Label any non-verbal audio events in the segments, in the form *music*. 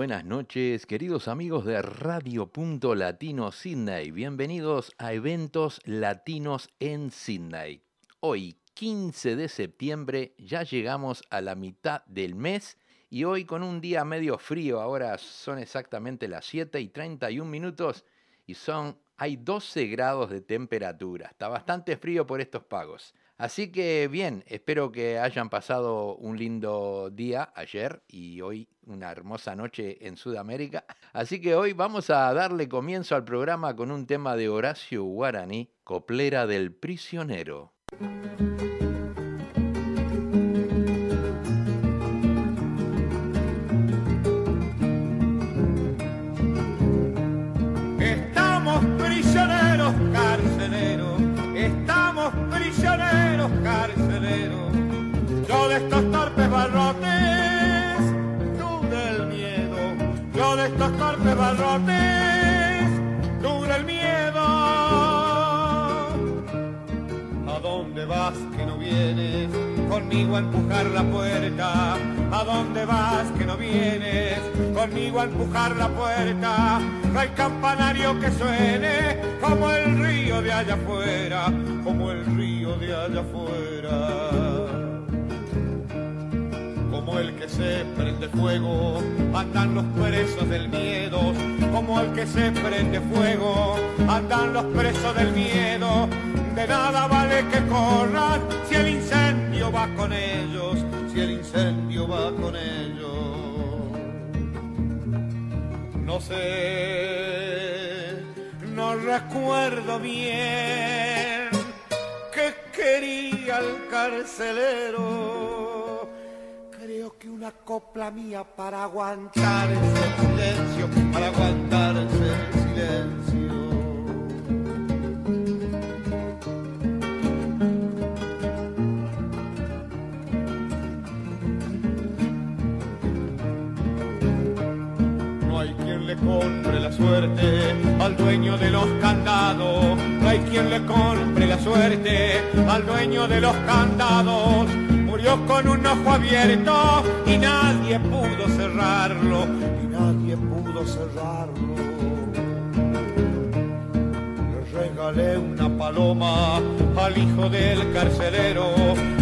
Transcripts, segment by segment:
Buenas noches, queridos amigos de Radio Punto Latino Sydney. Bienvenidos a Eventos Latinos en Sydney. Hoy, 15 de septiembre, ya llegamos a la mitad del mes y hoy con un día medio frío, ahora son exactamente las 7 y 31 minutos y son, hay 12 grados de temperatura. Está bastante frío por estos pagos. Así que bien, espero que hayan pasado un lindo día ayer y hoy una hermosa noche en Sudamérica. Así que hoy vamos a darle comienzo al programa con un tema de Horacio Guaraní, Coplera del Prisionero. Estamos prisioneros, carceleros, estamos prisioneros, carceleros. Yo de estos torpes barrotes. De estos torpes barrotes, tú del miedo. ¿A dónde vas que no vienes? Conmigo a empujar la puerta. ¿A dónde vas que no vienes? Conmigo a empujar la puerta. No hay campanario que suene como el río de allá afuera, como el río de allá afuera como el que se prende fuego, andan los presos del miedo, como el que se prende fuego, andan los presos del miedo, de nada vale que corran si el incendio va con ellos, si el incendio va con ellos. No sé, no recuerdo bien qué quería el carcelero que una copla mía para aguantar ese silencio, para aguantar ese silencio. No hay quien le compre la suerte al dueño de los candados. No hay quien le compre la suerte al dueño de los candados murió con un ojo abierto y nadie pudo cerrarlo, y nadie pudo cerrarlo. Le regalé una paloma al hijo del carcelero,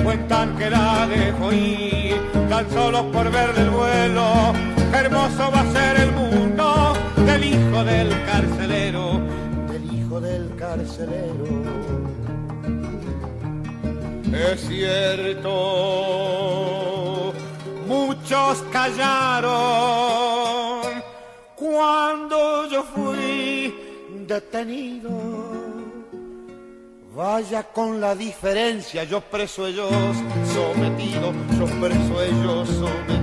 cuentan que la dejó ir, tan solo por verle el vuelo, hermoso va a ser el mundo del hijo del carcelero, del hijo del carcelero. Es cierto, muchos callaron cuando yo fui detenido. Vaya con la diferencia, yo preso ellos sometido, yo preso ellos sometido.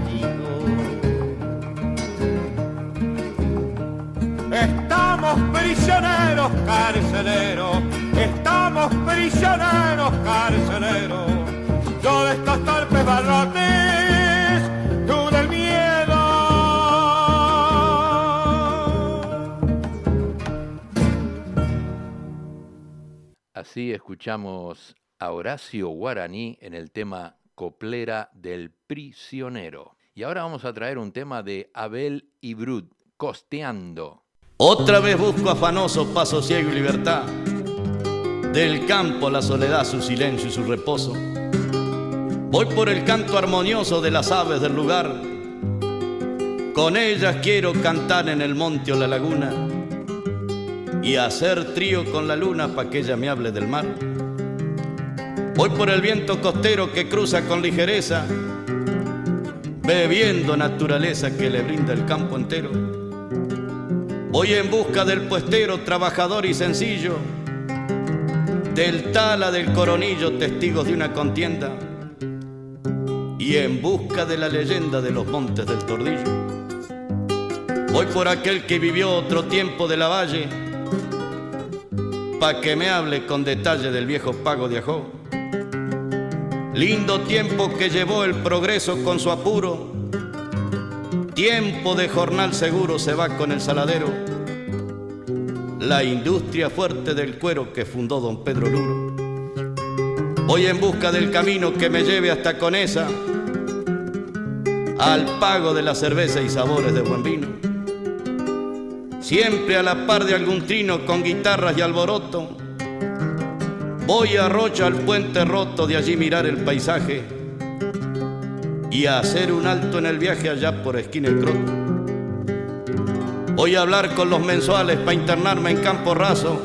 Estamos prisioneros, carceleros, estamos prisioneros, carceleros. Yo de estos torpes barrotes, tú del miedo. Así escuchamos a Horacio Guaraní en el tema Coplera del Prisionero. Y ahora vamos a traer un tema de Abel y Brut, Costeando. Otra vez busco afanoso paso ciego y libertad. Del campo la soledad, su silencio y su reposo. Voy por el canto armonioso de las aves del lugar. Con ellas quiero cantar en el monte o la laguna y hacer trío con la luna para que ella me hable del mar. Voy por el viento costero que cruza con ligereza, bebiendo naturaleza que le brinda el campo entero. Voy en busca del puestero, trabajador y sencillo, del tala del coronillo, testigos de una contienda, y en busca de la leyenda de los montes del tordillo. Voy por aquel que vivió otro tiempo de la valle, pa' que me hable con detalle del viejo pago de Ajó. Lindo tiempo que llevó el progreso con su apuro, tiempo de jornal seguro se va con el saladero, la industria fuerte del cuero que fundó don Pedro Luro. Voy en busca del camino que me lleve hasta Conesa, al pago de la cerveza y sabores de buen vino. Siempre a la par de algún trino con guitarras y alboroto, voy a Rocha al puente roto de allí mirar el paisaje y a hacer un alto en el viaje allá por esquina el croto. Voy a hablar con los mensuales para internarme en campo raso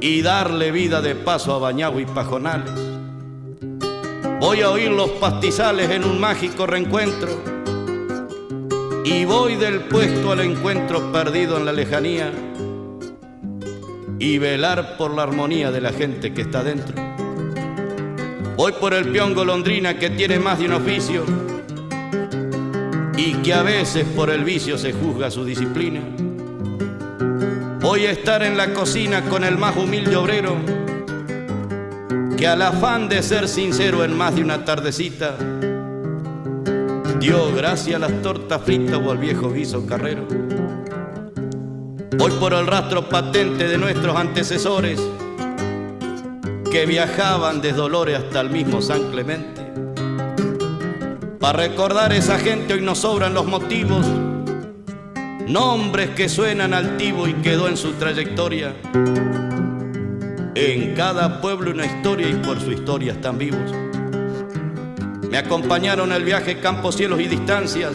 y darle vida de paso a Bañagua y Pajonales. Voy a oír los pastizales en un mágico reencuentro y voy del puesto al encuentro perdido en la lejanía y velar por la armonía de la gente que está dentro. Voy por el peón golondrina que tiene más de un oficio y que a veces por el vicio se juzga su disciplina. Voy a estar en la cocina con el más humilde obrero, que al afán de ser sincero en más de una tardecita, dio gracias a las tortas fritas o al viejo guiso carrero. Voy por el rastro patente de nuestros antecesores, que viajaban de Dolores hasta el mismo San Clemente. Para recordar a esa gente hoy nos sobran los motivos nombres que suenan altivo y quedó en su trayectoria. En cada pueblo una historia y por su historia están vivos. Me acompañaron el viaje campos, cielos y distancias.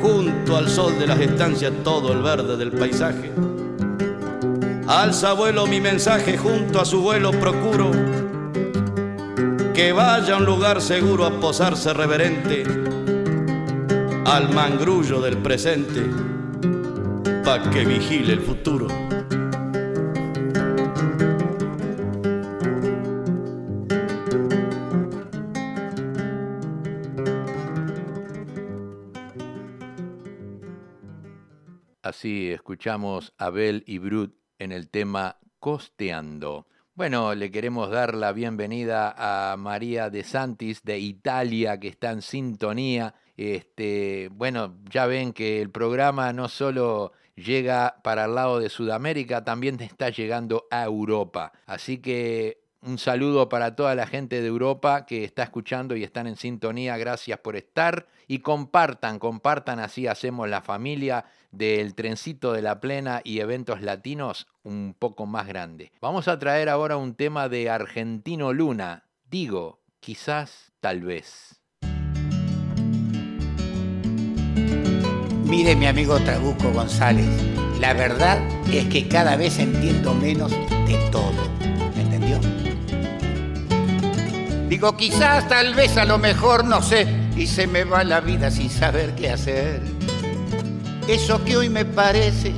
Junto al sol de las estancias todo el verde del paisaje. Alza vuelo mi mensaje, junto a su vuelo procuro que vaya a un lugar seguro a posarse reverente al mangrullo del presente pa' que vigile el futuro. Así escuchamos a Bel y Brut en el tema Costeando. Bueno, le queremos dar la bienvenida a María de Santis de Italia, que está en sintonía este, bueno, ya ven que el programa no solo llega para el lado de Sudamérica, también está llegando a Europa. Así que un saludo para toda la gente de Europa que está escuchando y están en sintonía. Gracias por estar y compartan, compartan, así hacemos la familia del trencito de la plena y eventos latinos un poco más grande. Vamos a traer ahora un tema de Argentino Luna. Digo, quizás, tal vez. Mire mi amigo Trabuco González, la verdad es que cada vez entiendo menos de todo. ¿Me entendió? Digo, quizás, tal vez, a lo mejor, no sé, y se me va la vida sin saber qué hacer. Eso que hoy me parece,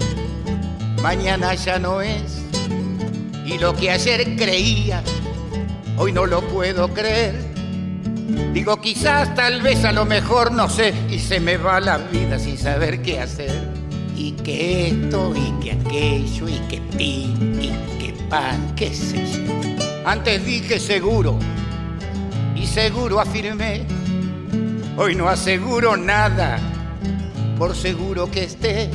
mañana ya no es. Y lo que ayer creía, hoy no lo puedo creer. Digo, quizás, tal vez, a lo mejor, no sé, y se me va la vida sin saber qué hacer. Y que esto, y que aquello, y que pin, y que pan, qué sé yo. Antes dije seguro, y seguro afirmé. Hoy no aseguro nada, por seguro que esté.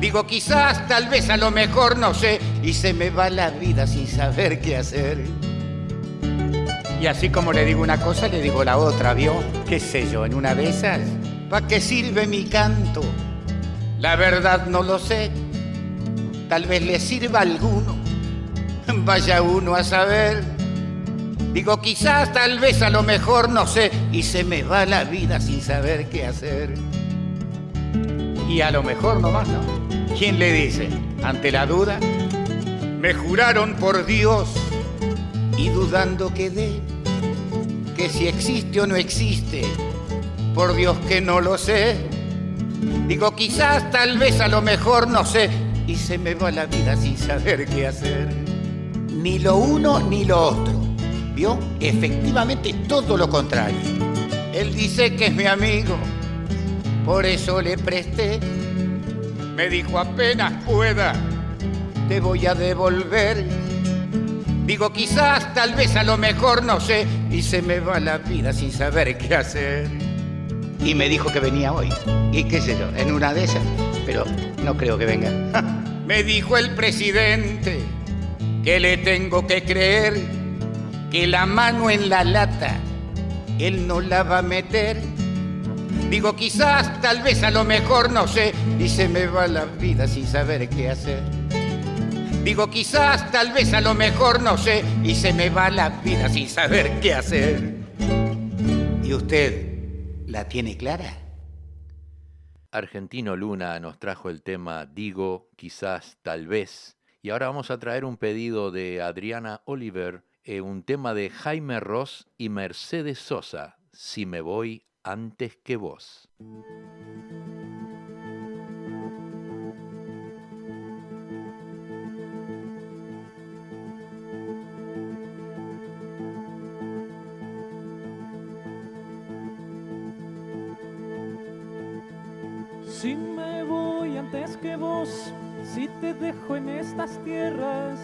Digo, quizás, tal vez, a lo mejor, no sé, y se me va la vida sin saber qué hacer. Y así como le digo una cosa, le digo la otra, ¿vio? ¿Qué sé yo? En una de esas, ¿para qué sirve mi canto? La verdad no lo sé. Tal vez le sirva a alguno. *laughs* Vaya uno a saber. Digo, quizás, tal vez, a lo mejor, no sé. Y se me va la vida sin saber qué hacer. Y a lo mejor no más, ¿no? ¿Quién le dice? Ante la duda, me juraron por Dios y dudando quedé que si existe o no existe, por Dios que no lo sé. Digo, quizás, tal vez, a lo mejor, no sé, y se me va la vida sin saber qué hacer. Ni lo uno ni lo otro. ¿Vio? Efectivamente todo lo contrario. Él dice que es mi amigo, por eso le presté. Me dijo apenas pueda, te voy a devolver Digo, quizás, tal vez, a lo mejor, no sé, y se me va la vida sin saber qué hacer. Y me dijo que venía hoy. Y qué sé yo, en una de esas, pero no creo que venga. *laughs* me dijo el presidente que le tengo que creer que la mano en la lata él no la va a meter. Digo, quizás, tal vez, a lo mejor, no sé, y se me va la vida sin saber qué hacer. Digo, quizás, tal vez, a lo mejor, no sé, y se me va la vida sin saber qué hacer. ¿Y usted la tiene clara? Argentino Luna nos trajo el tema Digo, quizás, tal vez. Y ahora vamos a traer un pedido de Adriana Oliver, eh, un tema de Jaime Ross y Mercedes Sosa, Si me voy antes que vos. Si me voy antes que vos, si te dejo en estas tierras,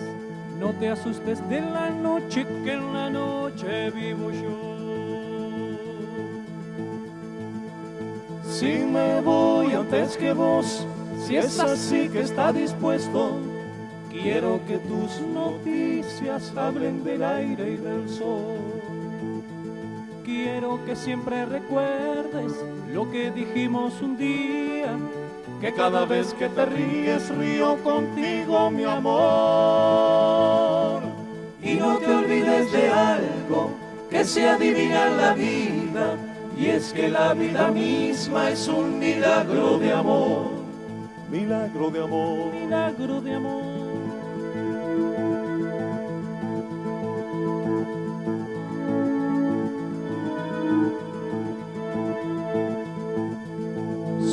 no te asustes de la noche que en la noche vivo yo. Si me voy antes que vos, si es así que está dispuesto, quiero que tus noticias hablen del aire y del sol. Quiero que siempre recuerdes lo que dijimos un día, que cada vez que te ríes río contigo, mi amor. Y no te olvides de algo que se adivina en la vida, y es que la vida misma es un milagro de amor. Milagro de amor. Milagro de amor.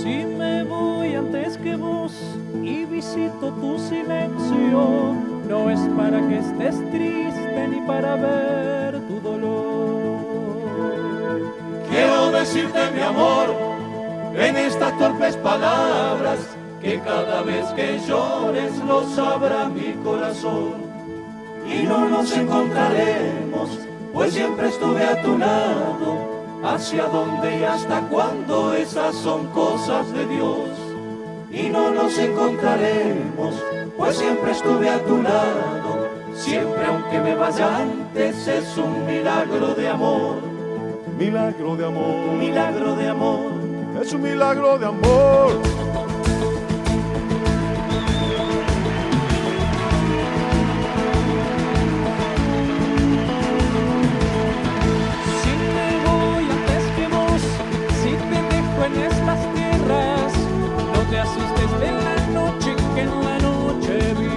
Si me voy antes que vos y visito tu silencio, no es para que estés triste ni para ver decirte mi amor en estas torpes palabras que cada vez que llores lo sabrá mi corazón. Y no nos encontraremos, pues siempre estuve a tu lado. Hacia dónde y hasta cuándo esas son cosas de Dios. Y no nos encontraremos, pues siempre estuve a tu lado. Siempre aunque me vaya antes es un milagro de amor. Milagro de amor. Milagro de amor. Es un milagro de amor. Si me voy antes que vos, si te dejo en estas tierras, no te asustes de la noche que en la noche vivo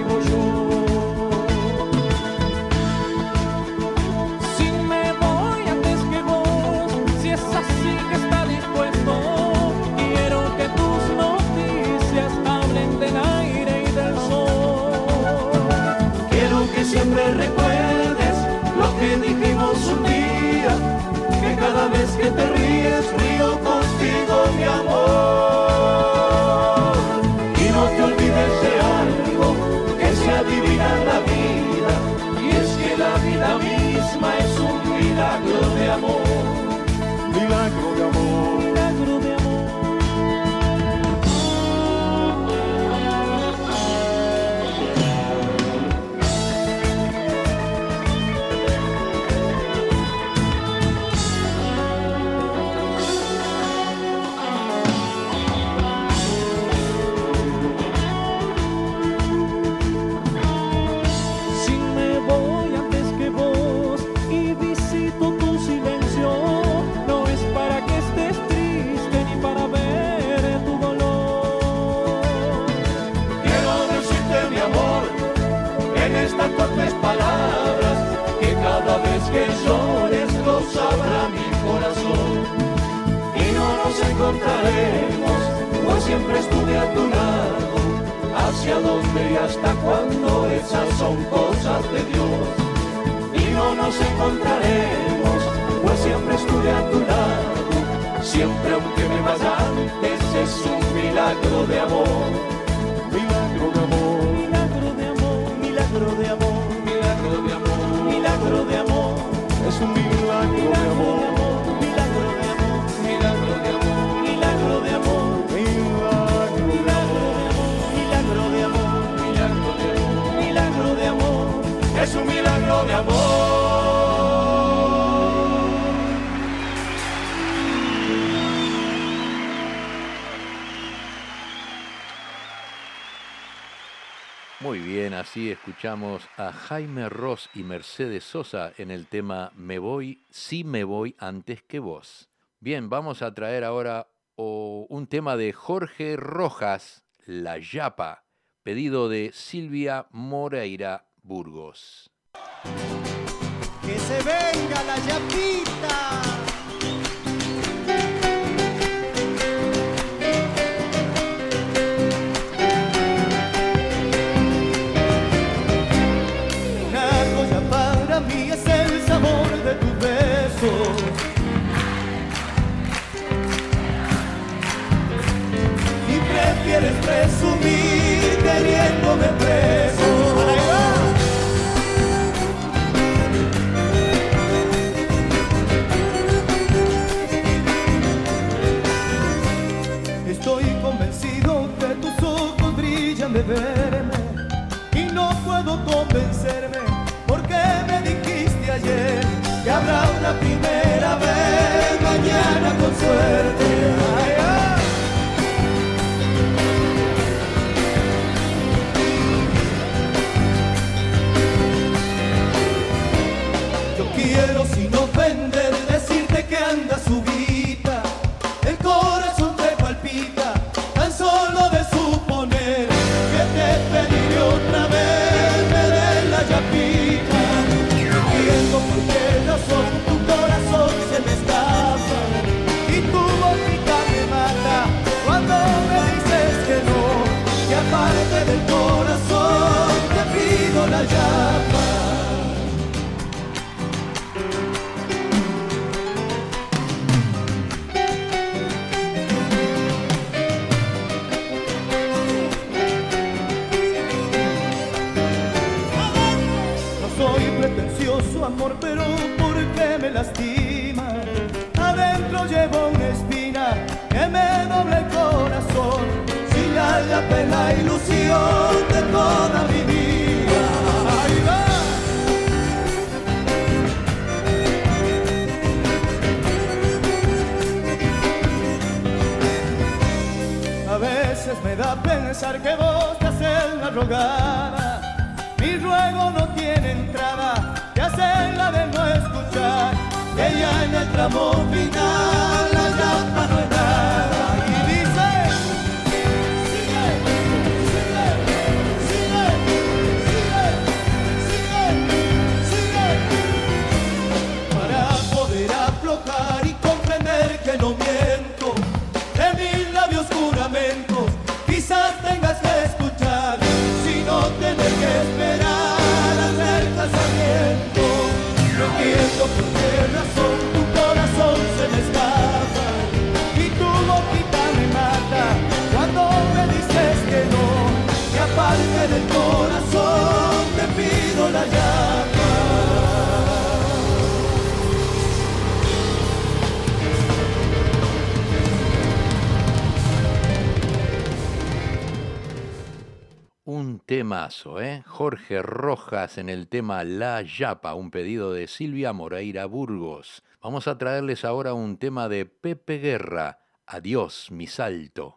Hacia dónde y hasta cuándo esas son cosas de Dios. Y no nos encontraremos, pues siempre estuve a tu lado. Siempre aunque me vaya antes es un milagro de amor. Milagro de amor. Milagro de amor, milagro de amor, milagro de amor, milagro de amor. Es un milagro de amor. Milagro de amor, milagro de amor, milagro de amor, milagro de amor. Muy bien, así escuchamos a Jaime Ross y Mercedes Sosa en el tema Me voy, sí me voy antes que vos. Bien, vamos a traer ahora un tema de Jorge Rojas, La Yapa, pedido de Silvia Moreira Burgos. Que se venga la yapita. Una joya para mí es el sabor de tus besos. Y prefieres presumir teniéndome preso. Y no puedo convencerme porque me dijiste ayer que habrá una primera vez mañana con suerte. Pensar que vos te haces la rogada. Mi ruego no tiene entrada, te haces la de no escuchar. Que ya en el tramo final temazo, ¿eh? Jorge Rojas en el tema La Yapa, un pedido de Silvia Moreira Burgos. Vamos a traerles ahora un tema de Pepe Guerra, Adiós, mi salto.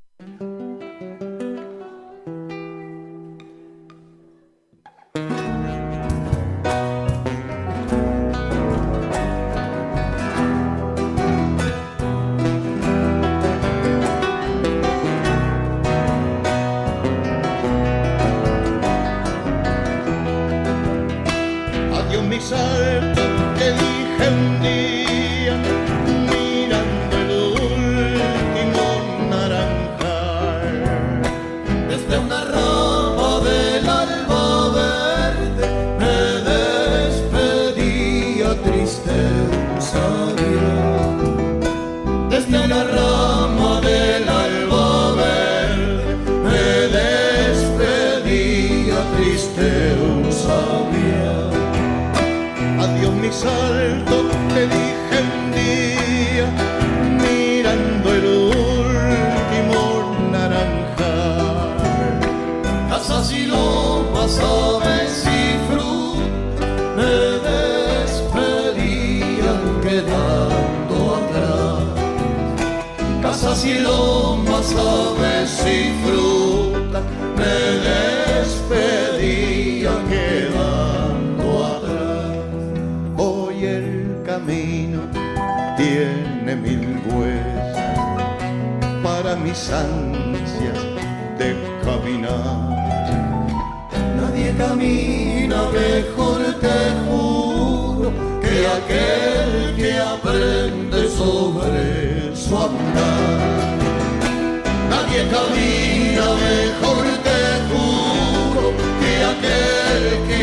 Ansias de caminar. Nadie camina mejor, te juro, que aquel que aprende sobre su andar. Nadie camina mejor, te juro, que aquel que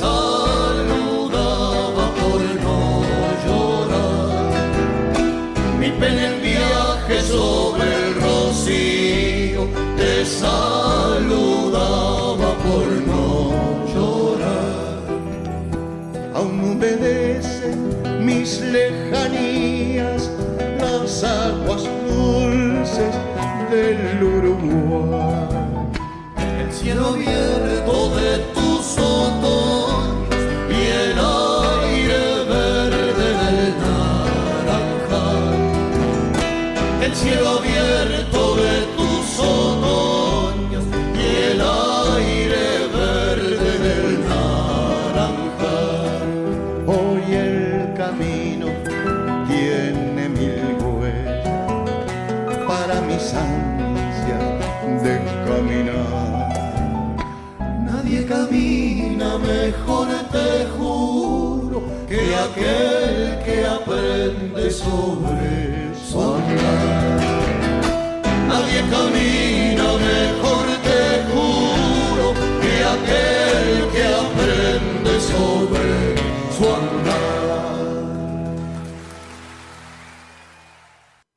saludaba por no llorar. Mi pena en viaje sobre el rocío te saludaba por no llorar. Aún obedecen mis lejanías las aguas dulces del Uruguay. El cielo aquel que aprende sobre su andar. Nadie camina mejor, te juro, que aquel que aprende sobre su andar.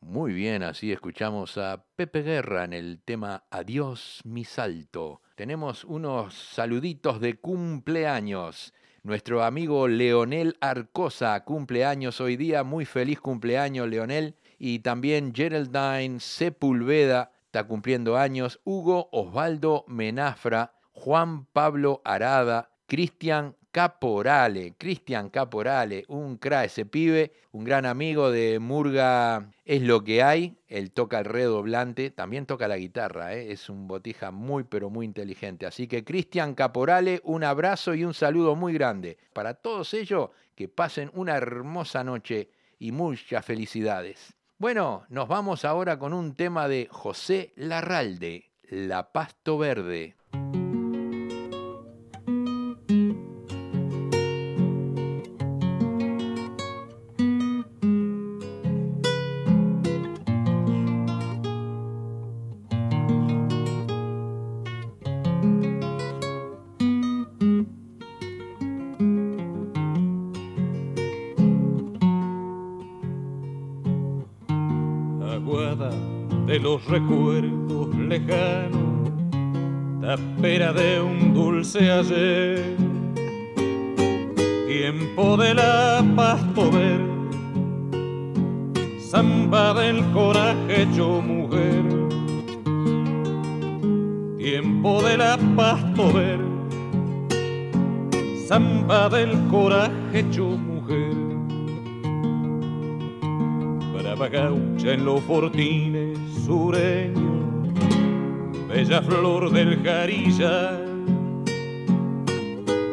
Muy bien, así escuchamos a Pepe Guerra en el tema Adiós mi salto. Tenemos unos saluditos de cumpleaños. Nuestro amigo Leonel Arcosa cumpleaños hoy día. Muy feliz cumpleaños, Leonel. Y también Geraldine Sepulveda está cumpliendo años. Hugo Osvaldo Menafra, Juan Pablo Arada, Cristian Caporale, Cristian Caporale, un cra ese pibe, un gran amigo de Murga es lo que hay, él toca el redoblante, también toca la guitarra, ¿eh? es un botija muy pero muy inteligente. Así que Cristian Caporale, un abrazo y un saludo muy grande. Para todos ellos, que pasen una hermosa noche y muchas felicidades. Bueno, nos vamos ahora con un tema de José Larralde, La Pasto Verde. Recuerdos lejanos, tapera de un dulce ayer, tiempo de la pasto verde, samba del coraje hecho mujer, tiempo de la pasto verde, samba del coraje hecho mujer. Brava gaucha en los fortines sureños, bella flor del jarilla.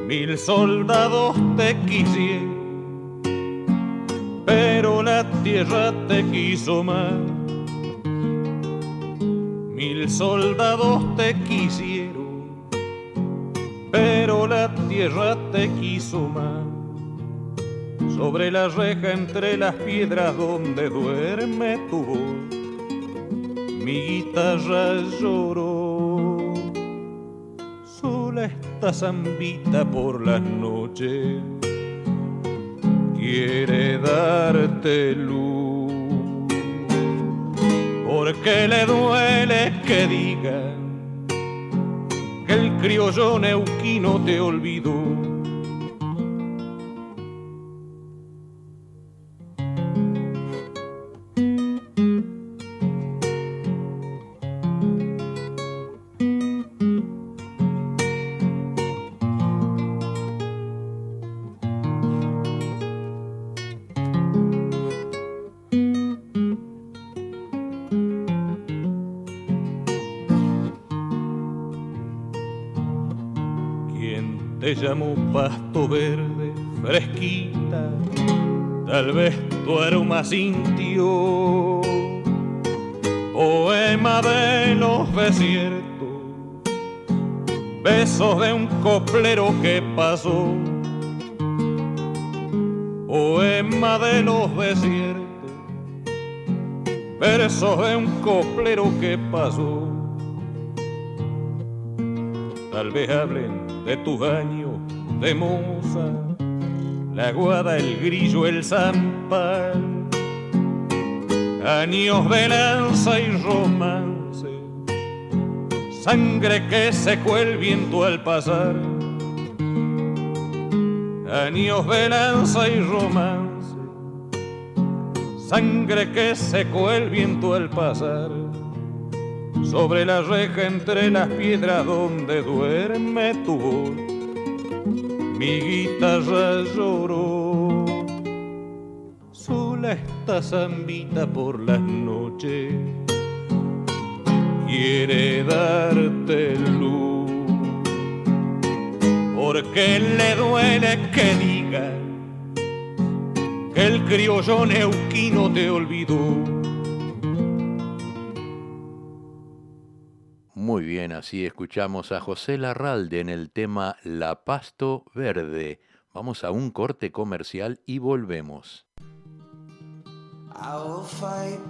Mil soldados te quisieron, pero la tierra te quiso más. Mil soldados te quisieron, pero la tierra te quiso más sobre la reja entre las piedras donde duerme tu voz. Mi guitarra lloró, sola esta zambita por las noches, quiere darte luz, porque le duele que digan criollo neuquino te olvidó. Llamó pasto verde, fresquita, tal vez tu aroma sintió, poema de los desiertos, besos de un coplero que pasó, poema de los desiertos, versos de un coplero que pasó. Tal vez hablen de tus años de moza, la guada, el grillo, el zampal, años de lanza y romance, sangre que secó el viento al pasar, años de lanza y romance, sangre que secó el viento al pasar sobre la reja entre las piedras donde duerme tu voz. Mi guitarra lloró, sola esta zambita por las noches, quiere darte luz, porque le duele que diga que el criollo neuquino te olvidó bien, así escuchamos a José Larralde en el tema La Pasto Verde. Vamos a un corte comercial y volvemos. I will fight.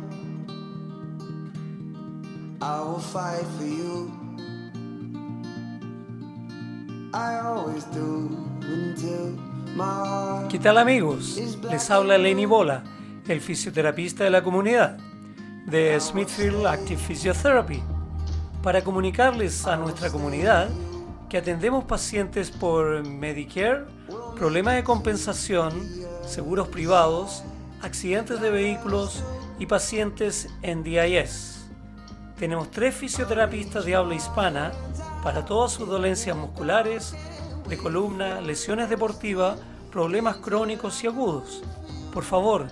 I will fight for you. I always do until my heart ¿Qué tal amigos? Les habla Lenny Bola, el fisioterapista de la comunidad de Smithfield Active Physiotherapy, para comunicarles a nuestra comunidad que atendemos pacientes por Medicare, problemas de compensación, seguros privados, accidentes de vehículos y pacientes en DIS. Tenemos tres fisioterapistas de habla hispana para todas sus dolencias musculares, de columna, lesiones deportivas, problemas crónicos y agudos. Por favor,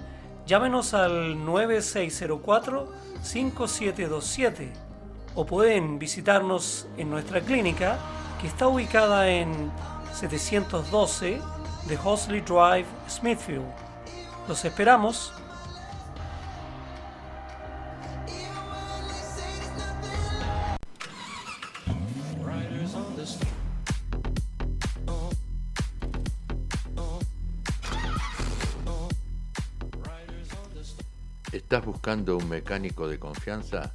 llámenos al 9604-5727 o pueden visitarnos en nuestra clínica que está ubicada en 712 de Hosley Drive, Smithfield. Los esperamos. ¿Estás buscando un mecánico de confianza?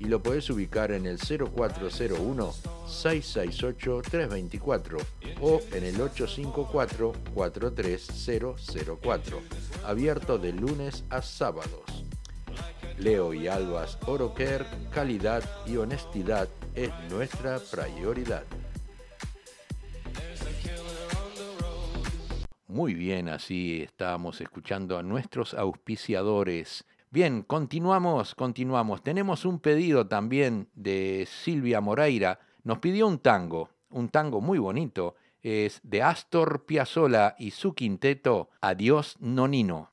y lo puedes ubicar en el 0401 668 324 o en el 854 43004 abierto de lunes a sábados. Leo y Albas Oroker, calidad y honestidad es nuestra prioridad. Muy bien, así estábamos escuchando a nuestros auspiciadores. Bien, continuamos, continuamos. Tenemos un pedido también de Silvia Moreira. Nos pidió un tango, un tango muy bonito. Es de Astor Piazzolla y su quinteto Adiós Nonino.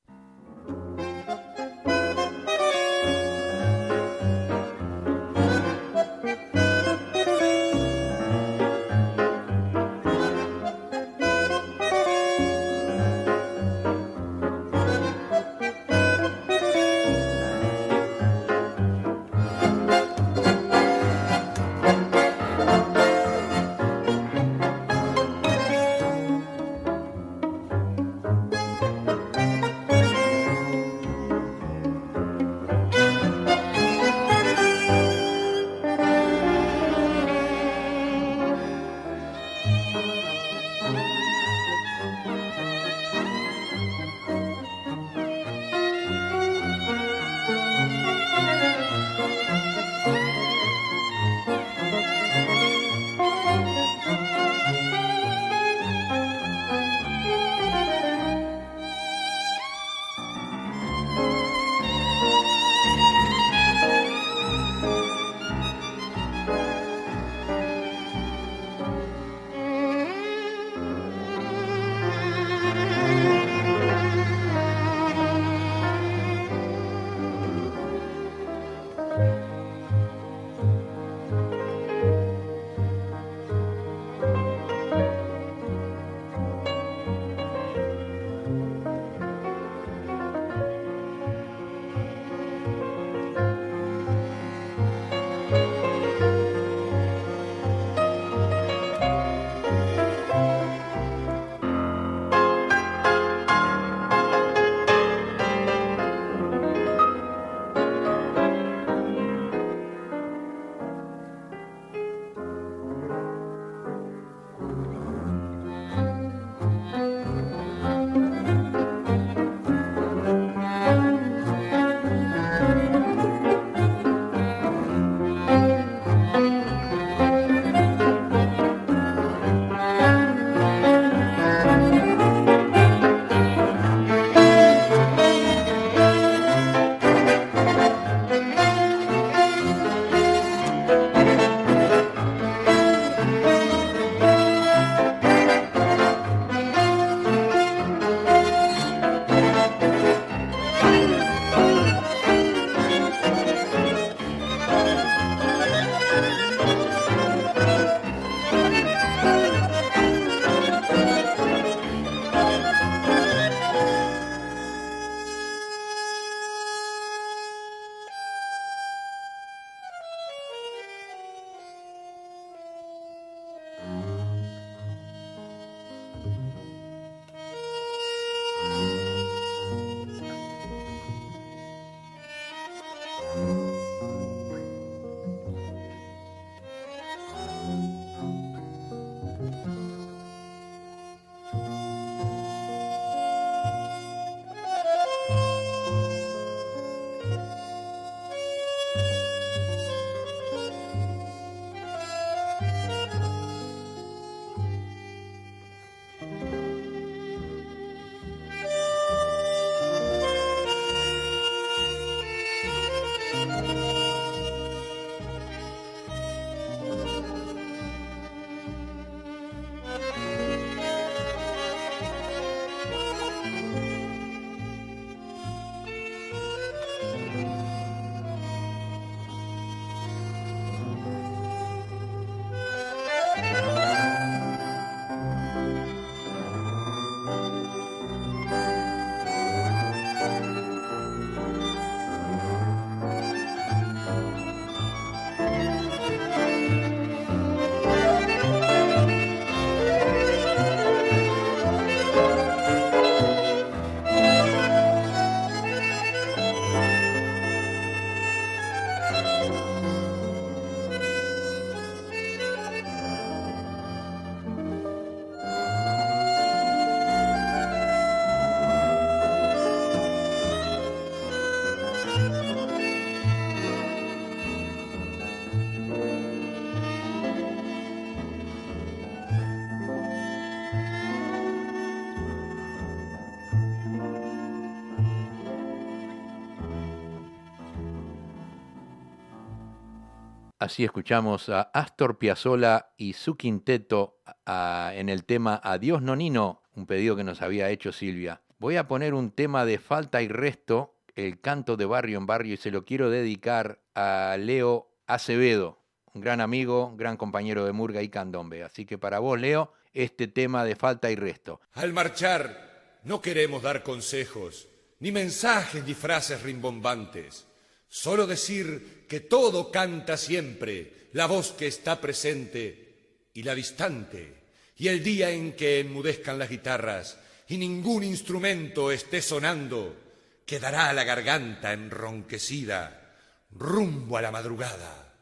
Así escuchamos a Astor Piazzolla y su quinteto en el tema Adiós Nonino, un pedido que nos había hecho Silvia. Voy a poner un tema de falta y resto, el canto de barrio en barrio, y se lo quiero dedicar a Leo Acevedo, un gran amigo, gran compañero de Murga y Candombe. Así que para vos, Leo, este tema de falta y resto. Al marchar, no queremos dar consejos, ni mensajes ni frases rimbombantes. Solo decir que todo canta siempre, la voz que está presente y la distante. Y el día en que enmudezcan las guitarras y ningún instrumento esté sonando, quedará la garganta enronquecida, rumbo a la madrugada,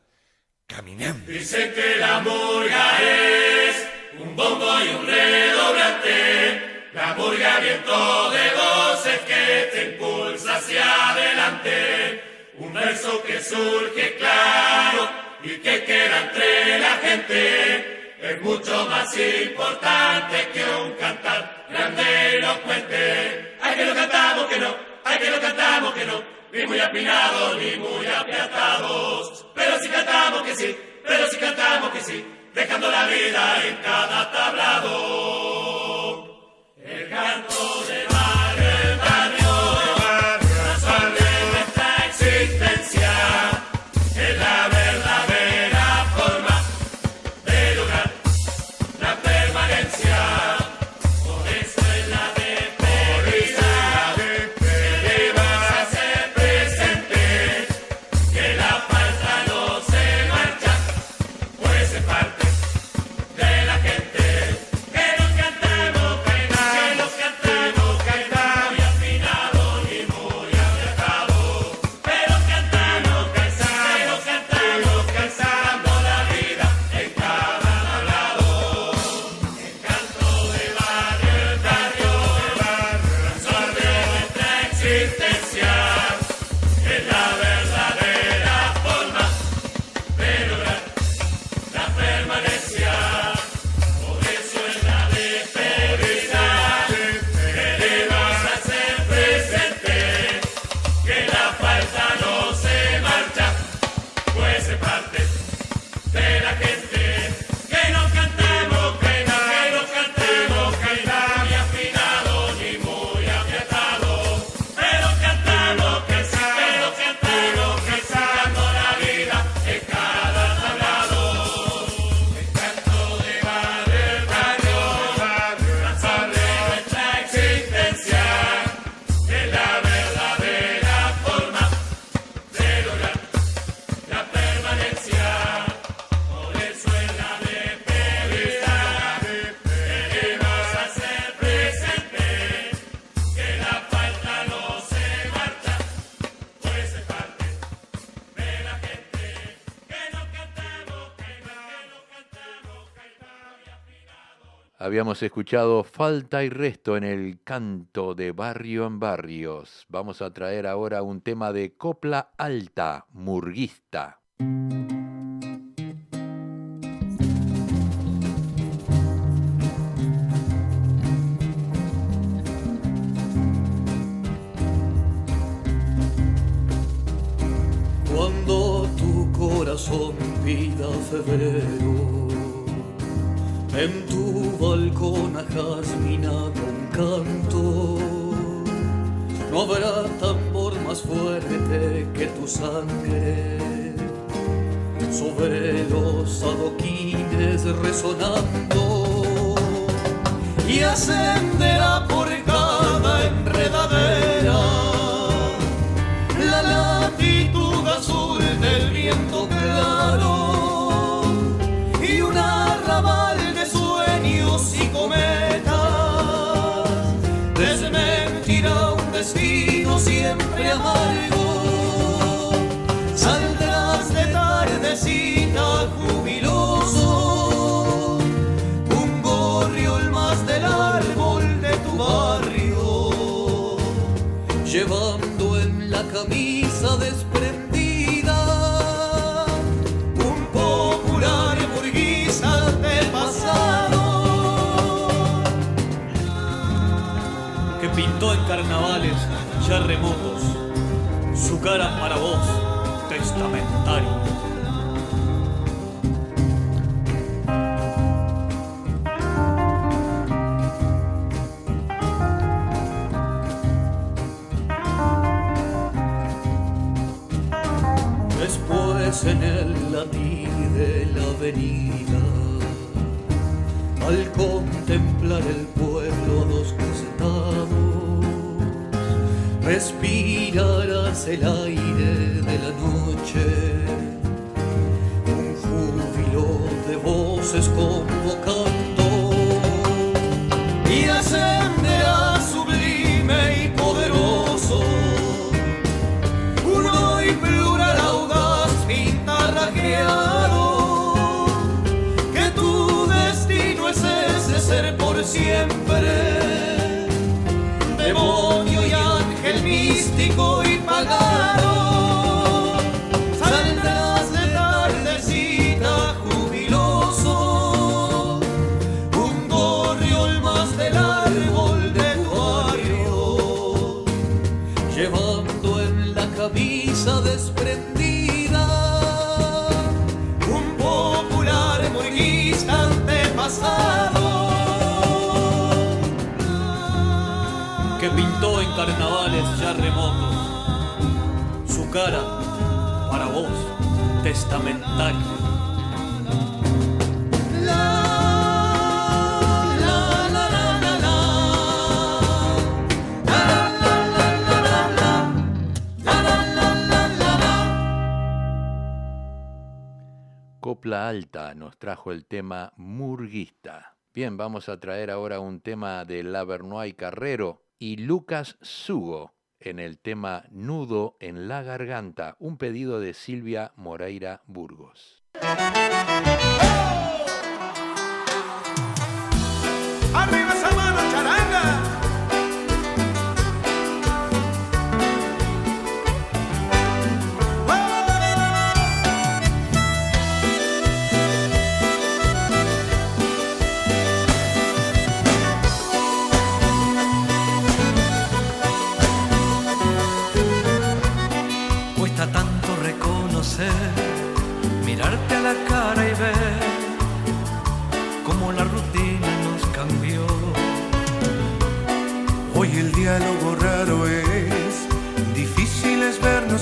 caminando. Dicen que la murga es un bombo y un redoblante, la murga viento de voces un verso que surge claro y que queda entre la gente, es mucho más importante que un cantar grande elocuente. Ay que lo cantamos que no, ay que lo cantamos que no, ni muy apinados ni muy apiatados, pero si cantamos que sí, pero si cantamos que sí, dejando la vida en cada tablado. El canto Habíamos escuchado Falta y Resto en el canto de Barrio en Barrios. Vamos a traer ahora un tema de copla alta, murguista. Cuando tu corazón pida febrero, en tu balcón a jazminado un canto, no habrá tambor más fuerte que tu sangre. Sobre los adoquines resonando y ascenderá por cada enredadera la latitud azul del en carnavales ya remotos su cara para vos, testamentario. Después en el latir de la avenida, al contemplar el respirarás el aire de la noche, un júbilo de voces convocando carnavales ya remotos su cara para vos, testamentario. Copla Alta nos trajo el tema murguista. Bien, vamos a traer ahora un tema de Lavernoy Carrero y Lucas Sugo en el tema Nudo en la Garganta, un pedido de Silvia Moreira Burgos. ¡Arriba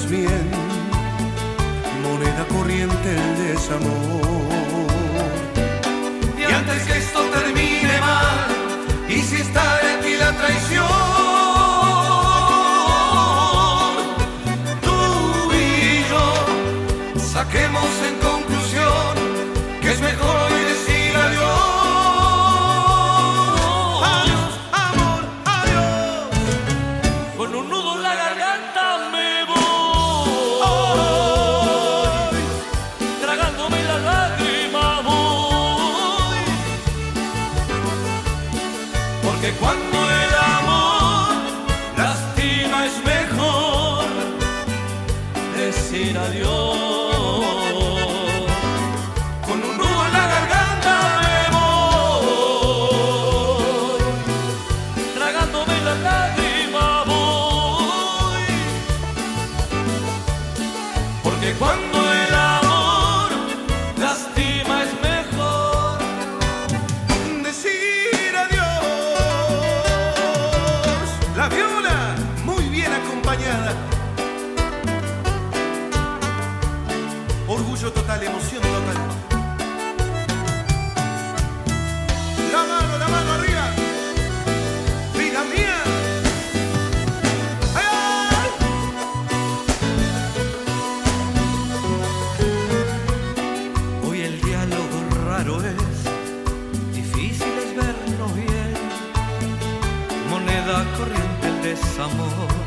bien, moneda corriente el desamor. Total, emoción total. La mano, la mano arriba. Vida mía. ¡Ay, ay! Hoy el diálogo raro es, difícil es vernos bien, moneda corriente el desamor.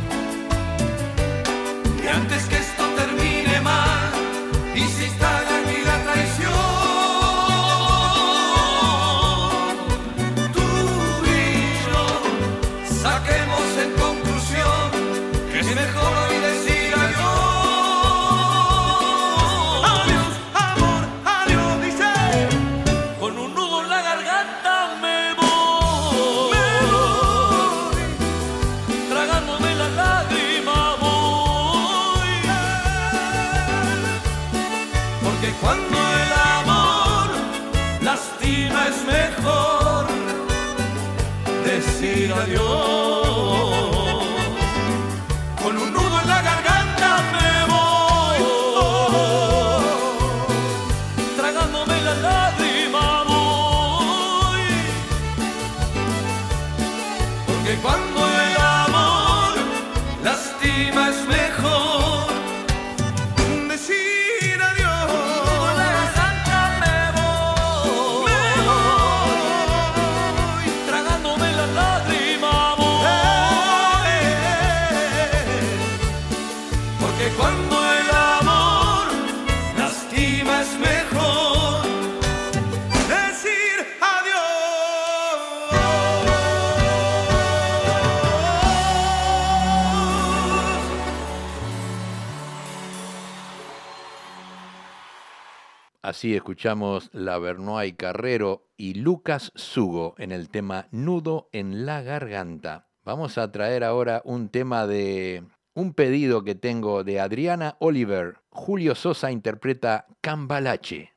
Así escuchamos la Bernoy Carrero y Lucas Sugo en el tema Nudo en la Garganta. Vamos a traer ahora un tema de un pedido que tengo de Adriana Oliver. Julio Sosa interpreta Cambalache.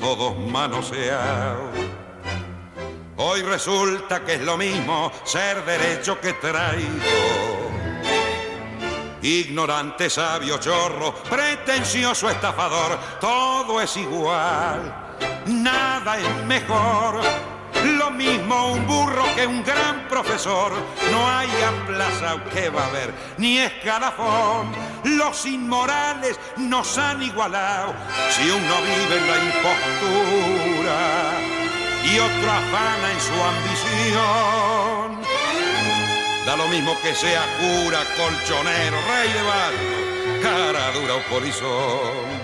todos manoseados. Hoy resulta que es lo mismo ser derecho que traído. Ignorante, sabio, chorro, pretencioso, estafador, todo es igual, nada es mejor. Lo mismo un burro que un gran profesor, no hay aplazado que va a haber, ni escalafón. Los inmorales nos han igualado si uno vive en la impostura y otro afana en su ambición. Da lo mismo que sea cura, colchonero, rey de barrio, cara dura o polizón.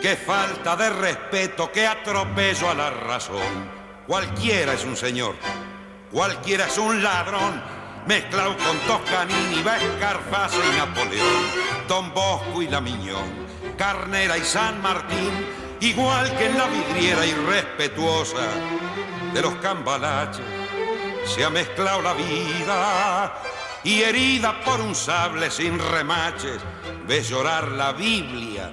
Qué falta de respeto, qué atropello a la razón. Cualquiera es un señor, cualquiera es un ladrón, mezclado con Toscanini, Escarface y Napoleón, Don Bosco y la Miñón, Carnera y San Martín, igual que en la vidriera irrespetuosa de los cambalaches, se ha mezclado la vida y herida por un sable sin remaches, ves llorar la Biblia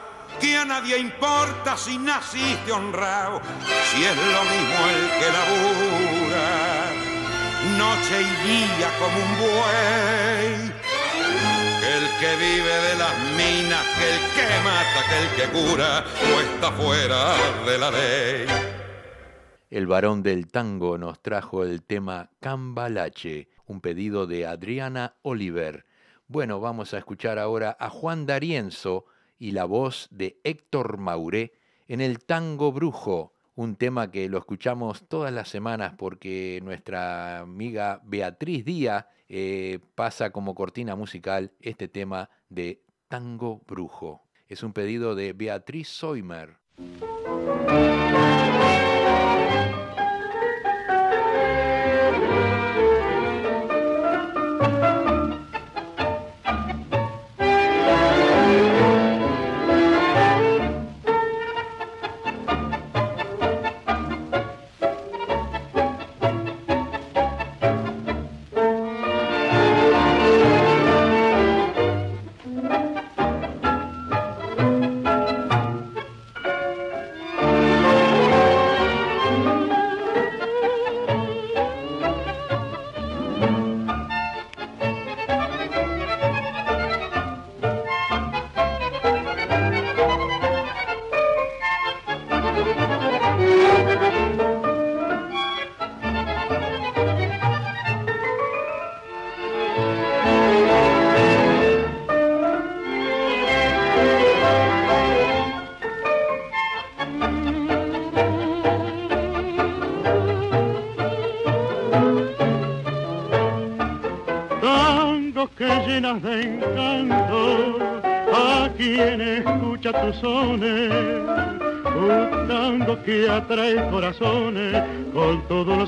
que a nadie importa si naciste honrado, si es lo mismo el que labura, noche y día como un buey. Que el que vive de las minas, que el que mata, que el que cura, o está fuera de la ley. El varón del tango nos trajo el tema Cambalache, un pedido de Adriana Oliver. Bueno, vamos a escuchar ahora a Juan D'Arienzo y la voz de Héctor Mauré en el tango brujo, un tema que lo escuchamos todas las semanas porque nuestra amiga Beatriz Díaz eh, pasa como cortina musical este tema de tango brujo. Es un pedido de Beatriz Soimer.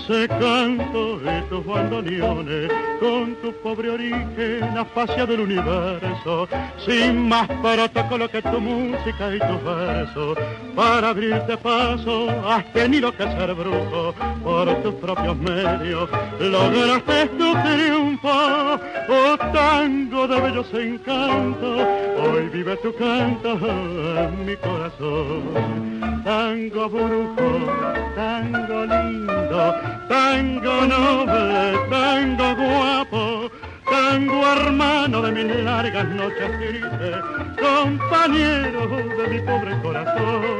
Los cantos de tus bandoneones, con tu pobre origen afasia del universo, sin más protocolo que tu música y tus versos, para abrirte paso has tenido que ser brujo. Por tus propios medios, lograste tu triunfo, oh tango de bellos encantos, hoy vive tu canto en mi corazón. Tango brujo, tango lindo, tango noble, tango guapo, tango hermano de mis largas noches tristes, compañero de mi pobre corazón.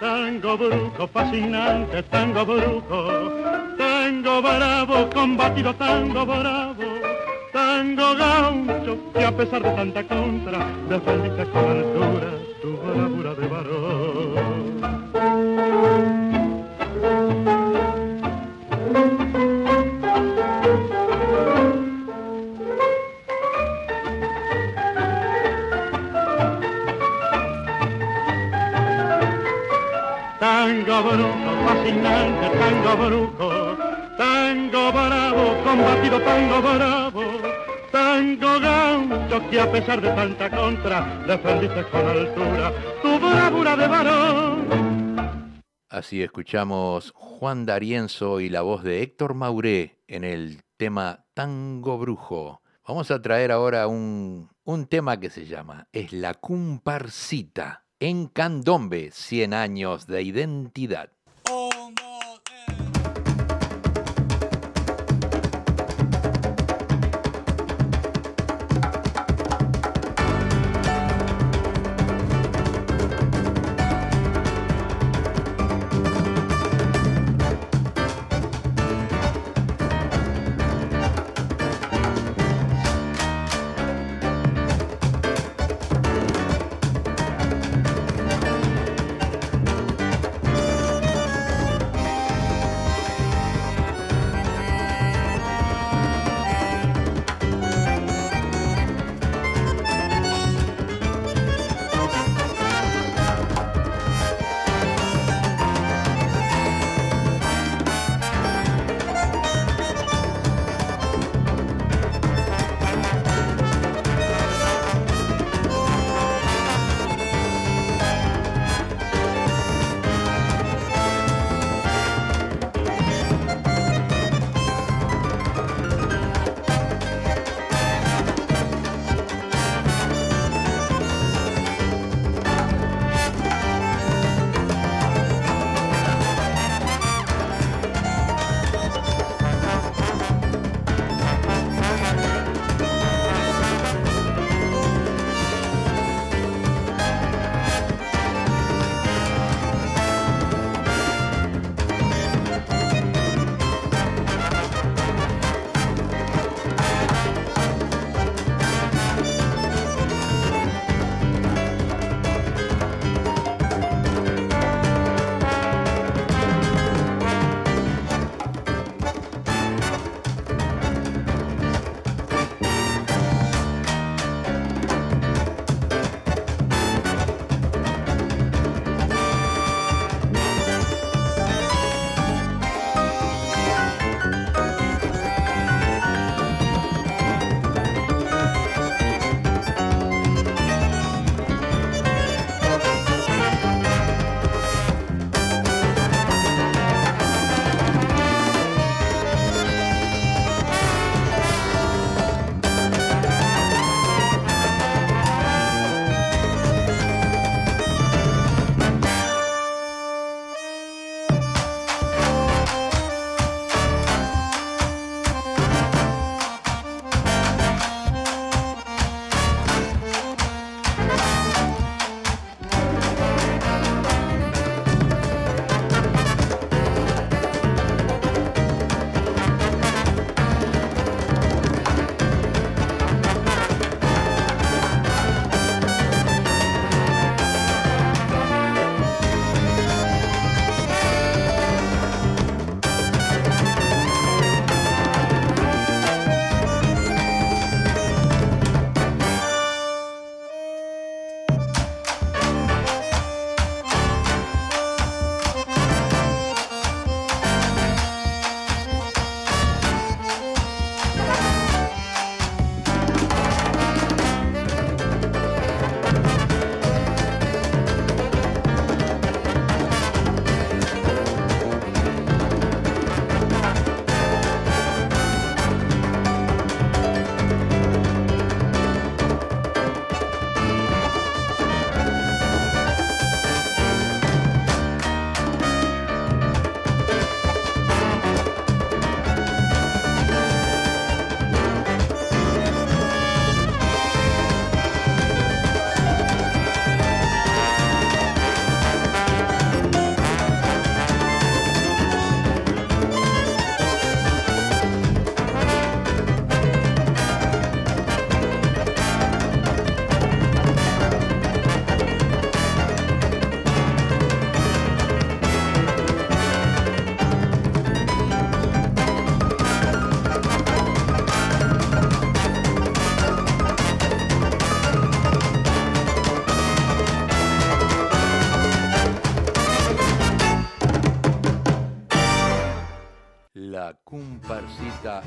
Tango brujo, fascinante, tango brujo, tango bravo, combatido, tango bravo, tango gaucho, que a pesar de tanta contra, defendiste con altura tu bravura de varón. Así escuchamos Juan D'Arienzo y la voz de Héctor Mauré en el tema Tango Brujo. Vamos a traer ahora un, un tema que se llama Es la Cumparcita en Candombe, 100 años de identidad.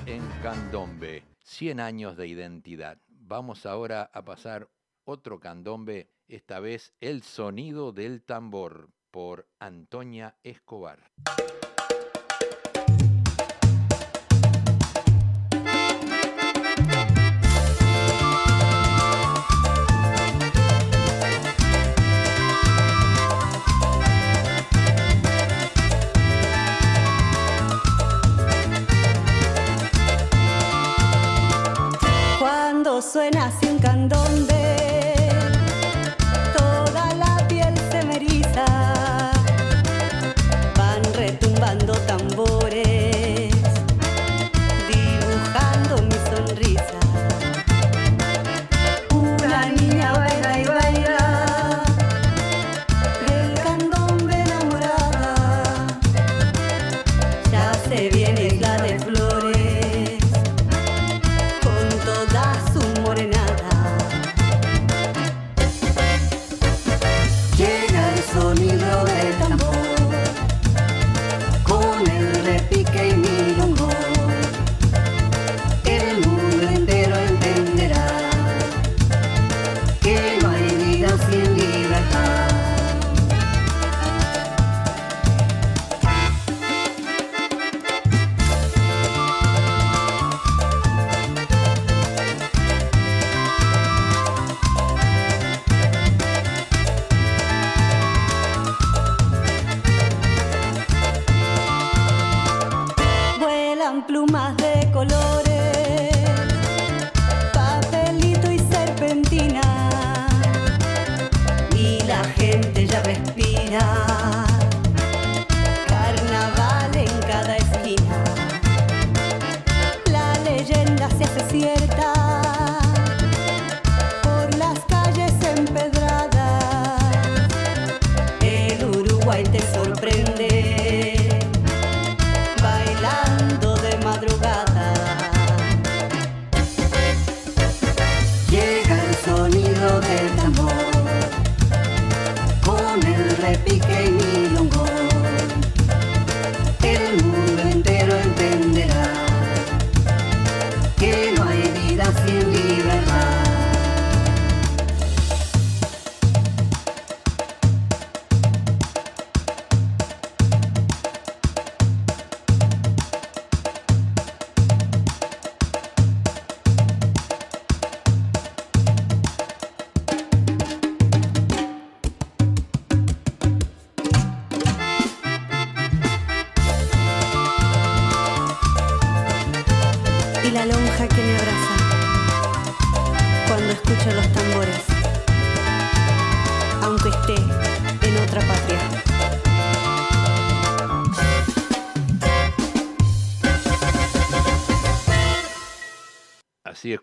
En candombe. 100 años de identidad. Vamos ahora a pasar otro candombe, esta vez El sonido del tambor por Antonia Escobar. Suena así un toda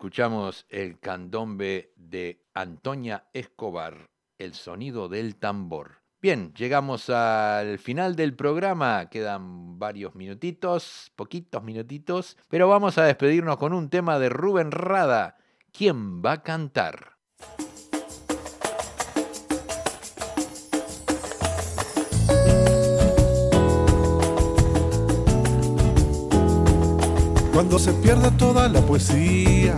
escuchamos el candombe de Antonia Escobar, el sonido del tambor. Bien, llegamos al final del programa, quedan varios minutitos, poquitos minutitos, pero vamos a despedirnos con un tema de Rubén Rada. ¿Quién va a cantar? Cuando se pierda toda la poesía,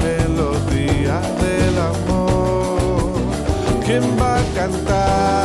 del amor? ¿Quién va a cantar?